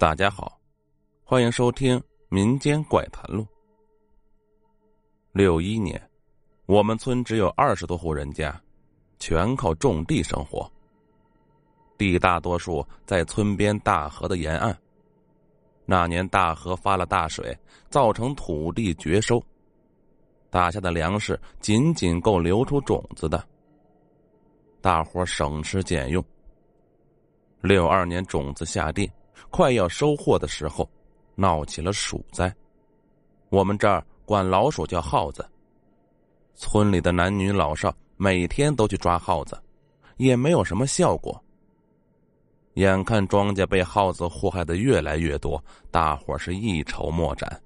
大家好，欢迎收听《民间怪谈录》。六一年，我们村只有二十多户人家，全靠种地生活。地大多数在村边大河的沿岸。那年大河发了大水，造成土地绝收，打下的粮食仅仅够留出种子的。大伙省吃俭用。六二年种子下地。快要收获的时候，闹起了鼠灾。我们这儿管老鼠叫耗子。村里的男女老少每天都去抓耗子，也没有什么效果。眼看庄稼被耗子祸害的越来越多，大伙是一筹莫展。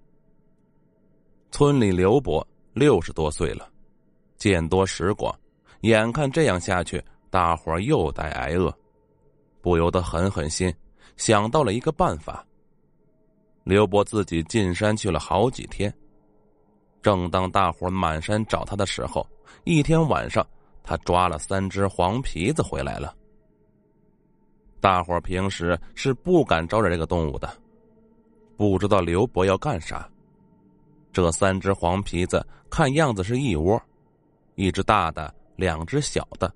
村里刘伯六十多岁了，见多识广，眼看这样下去，大伙又得挨饿，不由得狠狠心。想到了一个办法。刘伯自己进山去了好几天。正当大伙满山找他的时候，一天晚上，他抓了三只黄皮子回来了。大伙平时是不敢招惹这个动物的，不知道刘伯要干啥。这三只黄皮子看样子是一窝，一只大的，两只小的。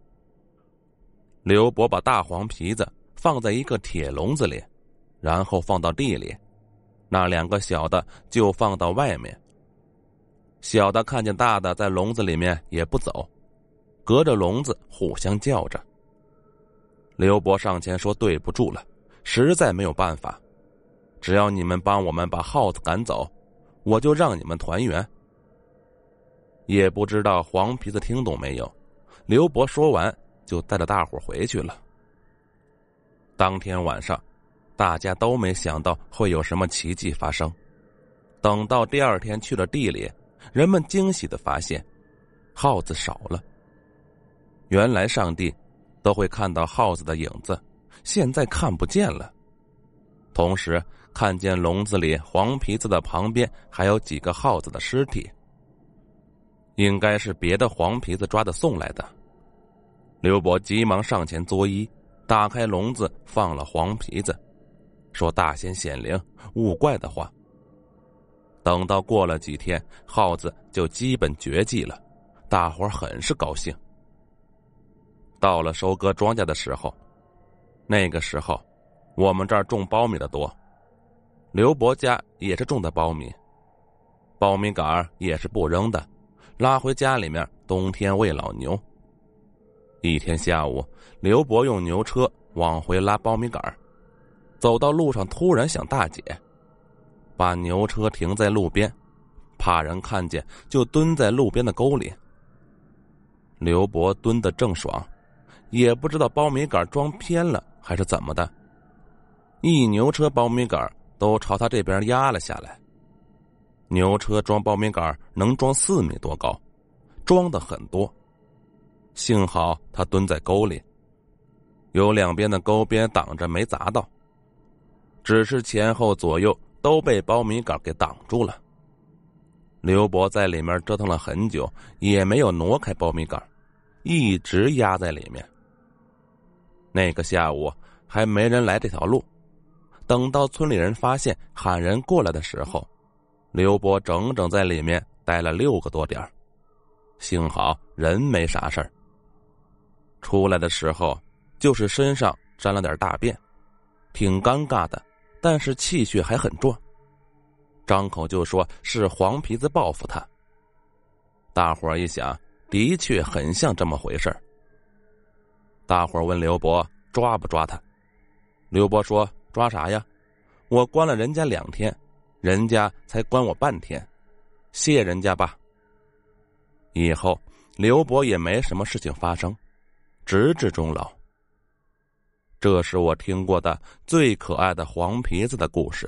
刘伯把大黄皮子。放在一个铁笼子里，然后放到地里。那两个小的就放到外面。小的看见大的在笼子里面也不走，隔着笼子互相叫着。刘伯上前说：“对不住了，实在没有办法。只要你们帮我们把耗子赶走，我就让你们团圆。”也不知道黄皮子听懂没有。刘伯说完，就带着大伙回去了。当天晚上，大家都没想到会有什么奇迹发生。等到第二天去了地里，人们惊喜的发现，耗子少了。原来上帝都会看到耗子的影子，现在看不见了。同时，看见笼子里黄皮子的旁边还有几个耗子的尸体，应该是别的黄皮子抓的送来的。刘伯急忙上前作揖。打开笼子，放了黄皮子，说：“大仙显灵，勿怪的话。”等到过了几天，耗子就基本绝迹了，大伙很是高兴。到了收割庄稼的时候，那个时候，我们这儿种苞米的多，刘伯家也是种的苞米，苞米杆也是不扔的，拉回家里面冬天喂老牛。一天下午，刘伯用牛车往回拉苞米杆走到路上，突然想大姐，把牛车停在路边，怕人看见，就蹲在路边的沟里。刘伯蹲的正爽，也不知道苞米杆装偏了还是怎么的，一牛车苞米杆都朝他这边压了下来。牛车装苞米杆能装四米多高，装的很多。幸好他蹲在沟里，有两边的沟边挡着，没砸到。只是前后左右都被苞米杆给挡住了。刘伯在里面折腾了很久，也没有挪开苞米杆，一直压在里面。那个下午还没人来这条路，等到村里人发现喊人过来的时候，刘伯整整在里面待了六个多点幸好人没啥事儿。出来的时候，就是身上沾了点大便，挺尴尬的，但是气血还很壮。张口就说是黄皮子报复他。大伙一想，的确很像这么回事大伙问刘伯抓不抓他？刘伯说：“抓啥呀？我关了人家两天，人家才关我半天，谢人家吧。”以后刘伯也没什么事情发生。直至终老。这是我听过的最可爱的黄皮子的故事。